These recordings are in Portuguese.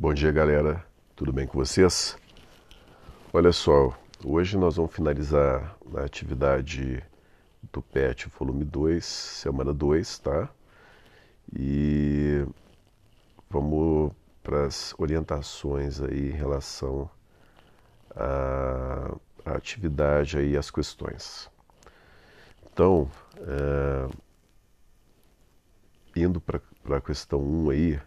Bom dia, galera. Tudo bem com vocês? Olha só, hoje nós vamos finalizar a atividade do PET volume 2, semana 2, tá? E vamos para as orientações aí em relação à, atividade aí as questões. Então, é, indo para a questão 1 um aí,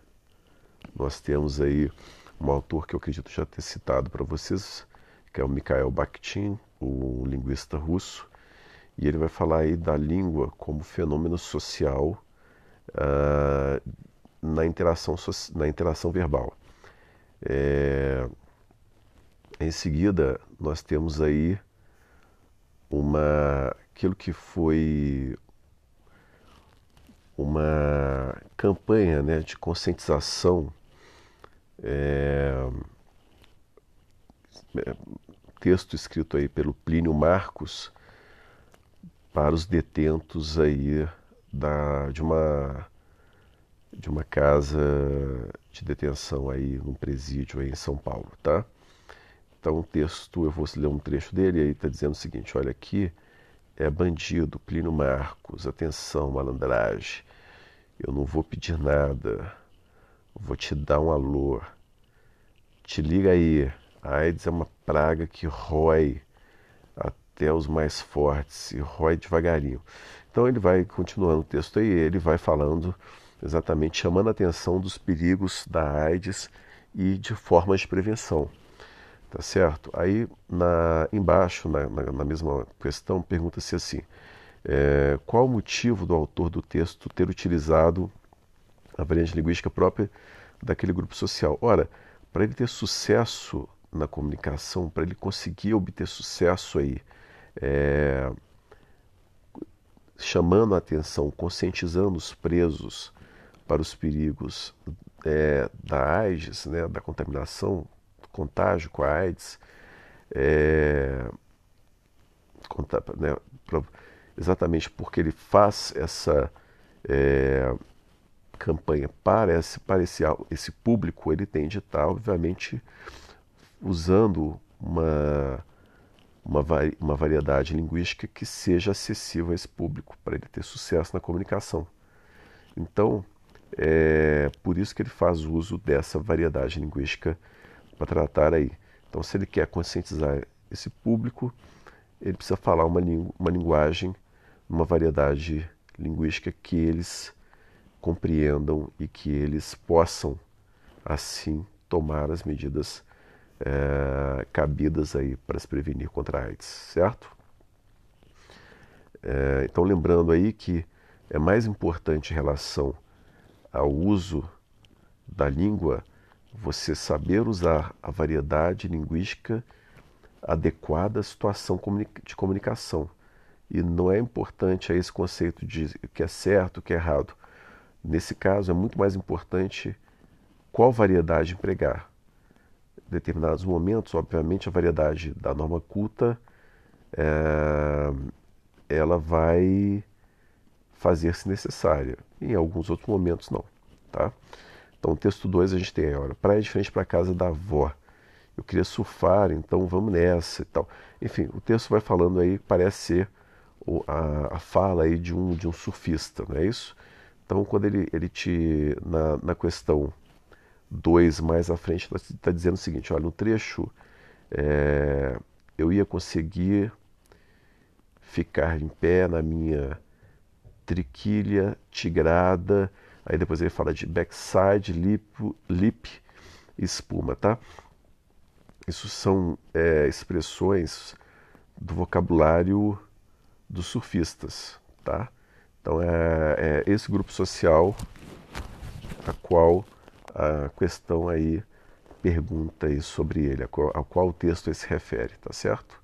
nós temos aí um autor que eu acredito já ter citado para vocês, que é o Mikhail Bakhtin, o linguista russo, e ele vai falar aí da língua como fenômeno social uh, na, interação, na interação verbal. É, em seguida, nós temos aí uma, aquilo que foi uma campanha né, de conscientização é, texto escrito aí pelo Plínio Marcos para os detentos aí da, de uma de uma casa de detenção aí num presídio aí em São Paulo, tá? Então o texto, eu vou ler um trecho dele aí está dizendo o seguinte, olha aqui, é bandido, Plínio Marcos, atenção, malandragem, eu não vou pedir nada, vou te dar um alô, te liga aí, a AIDS é uma praga que rói até os mais fortes e rói devagarinho. Então ele vai continuando o texto aí, ele vai falando exatamente chamando a atenção dos perigos da AIDS e de formas de prevenção. Tá certo? Aí na, embaixo, na, na, na mesma questão, pergunta-se assim: é, qual o motivo do autor do texto ter utilizado a variante linguística própria daquele grupo social? Ora, para ele ter sucesso na comunicação, para ele conseguir obter sucesso aí, é, chamando a atenção, conscientizando os presos para os perigos é, da AIDS, né, da contaminação, contágio com a AIDS, é, né, exatamente porque ele faz essa é, campanha para esse, para esse, esse público, ele tem de estar, obviamente, usando uma, uma, uma variedade linguística que seja acessível a esse público, para ele ter sucesso na comunicação. Então, é por isso que ele faz uso dessa variedade linguística para tratar aí. Então, se ele quer conscientizar esse público, ele precisa falar uma, uma linguagem, uma variedade linguística que eles compreendam e que eles possam, assim, tomar as medidas é, cabidas aí para se prevenir contra a AIDS, certo? É, então, lembrando aí que é mais importante em relação ao uso da língua você saber usar a variedade linguística adequada à situação de comunicação. E não é importante esse conceito de que é certo, que é errado. Nesse caso, é muito mais importante qual variedade empregar. Em determinados momentos, obviamente, a variedade da norma culta é, ela vai fazer-se necessária. Em alguns outros momentos, não. Tá? Então, texto 2 a gente tem, olha, praia de frente para casa da avó. Eu queria surfar, então vamos nessa e tal. Enfim, o texto vai falando aí, parece ser a, a fala aí de um, de um surfista, não é isso? Então, quando ele, ele te, na, na questão 2 mais à frente, está dizendo o seguinte: olha, no trecho é, eu ia conseguir ficar em pé na minha triquilha tigrada. Aí depois ele fala de backside, lip, lip espuma, tá? Isso são é, expressões do vocabulário dos surfistas, tá? Então é, é esse grupo social a qual a questão aí pergunta aí sobre ele, a qual, a qual o texto se refere, tá certo?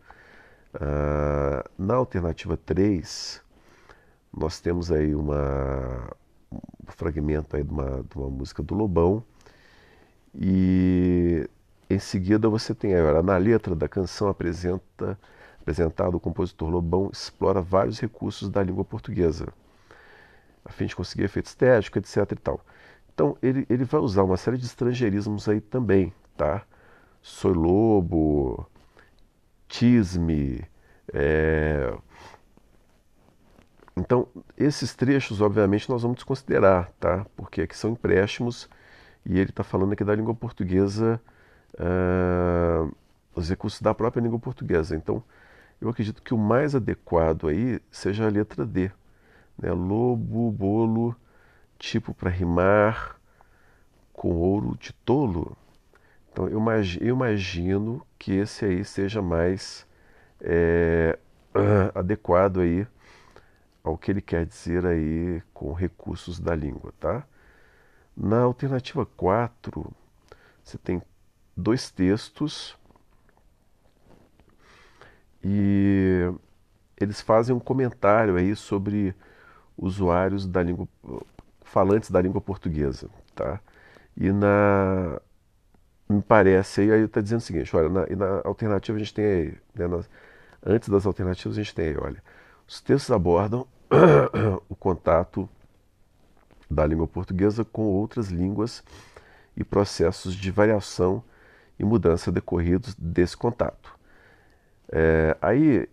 Uh, na alternativa 3, nós temos aí uma, um fragmento aí de uma, de uma música do Lobão e em seguida você tem agora na letra da canção apresenta apresentado o compositor Lobão explora vários recursos da língua portuguesa a fim de conseguir efeito estético, etc. E tal. Então, ele, ele vai usar uma série de estrangeirismos aí também, tá? Sou lobo, tisme, é... Então, esses trechos, obviamente, nós vamos desconsiderar, tá? Porque aqui são empréstimos e ele está falando aqui da língua portuguesa, uh, os recursos da própria língua portuguesa. Então, eu acredito que o mais adequado aí seja a letra D. Né? Lobo, bolo, tipo para rimar com ouro de tolo. Então eu imagino, que esse aí seja mais é, adequado aí ao que ele quer dizer aí com recursos da língua, tá? Na alternativa 4, você tem dois textos e eles fazem um comentário aí sobre usuários da língua falantes da língua portuguesa, tá? E na me parece aí, está dizendo o seguinte, olha, na, na alternativa a gente tem aí, né, antes das alternativas a gente tem aí, olha, os textos abordam o contato da língua portuguesa com outras línguas e processos de variação e mudança decorridos desse contato. É, aí,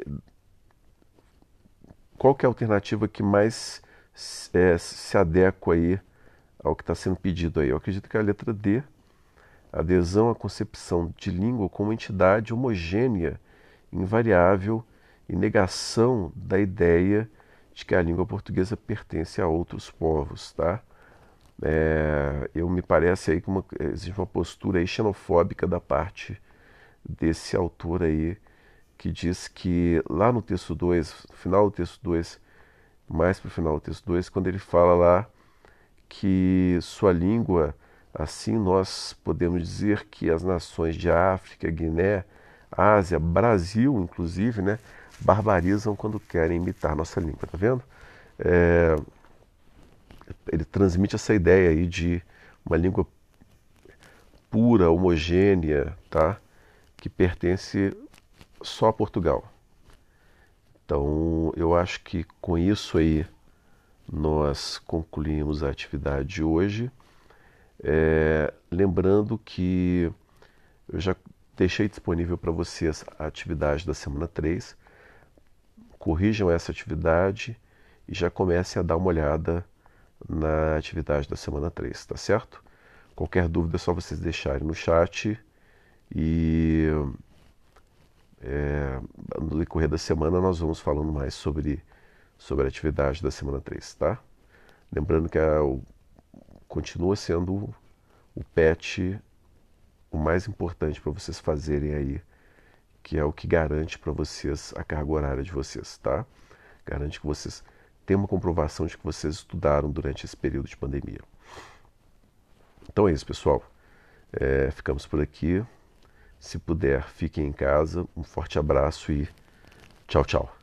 qual que é a alternativa que mais é, se adequa aí ao que está sendo pedido aí? Eu acredito que é a letra D, adesão à concepção de língua como entidade homogênea, invariável e negação da ideia de que a língua portuguesa pertence a outros povos, tá? É, eu me parece aí que uma, existe uma postura xenofóbica da parte desse autor aí que diz que lá no texto 2, no final do texto 2, mais para o final do texto 2, quando ele fala lá que sua língua, assim nós podemos dizer que as nações de África, Guiné, Ásia, Brasil, inclusive, né, barbarizam quando querem imitar nossa língua, tá vendo? É, ele transmite essa ideia aí de uma língua pura, homogênea, tá? Que pertence só Portugal. Então, eu acho que com isso aí nós concluímos a atividade de hoje. É, lembrando que eu já deixei disponível para vocês a atividade da semana 3. Corrijam essa atividade e já comecem a dar uma olhada na atividade da semana 3, tá certo? Qualquer dúvida é só vocês deixarem no chat e é, no decorrer da semana nós vamos falando mais sobre, sobre a atividade da semana 3, tá? Lembrando que a, o, continua sendo o, PET o mais importante para vocês fazerem aí, que é o que garante para vocês a carga horária de vocês, tá? Garante que vocês tenham uma comprovação de que vocês estudaram durante esse período de pandemia. Então é isso, pessoal. É, ficamos por aqui. Se puder, fiquem em casa. Um forte abraço e tchau, tchau.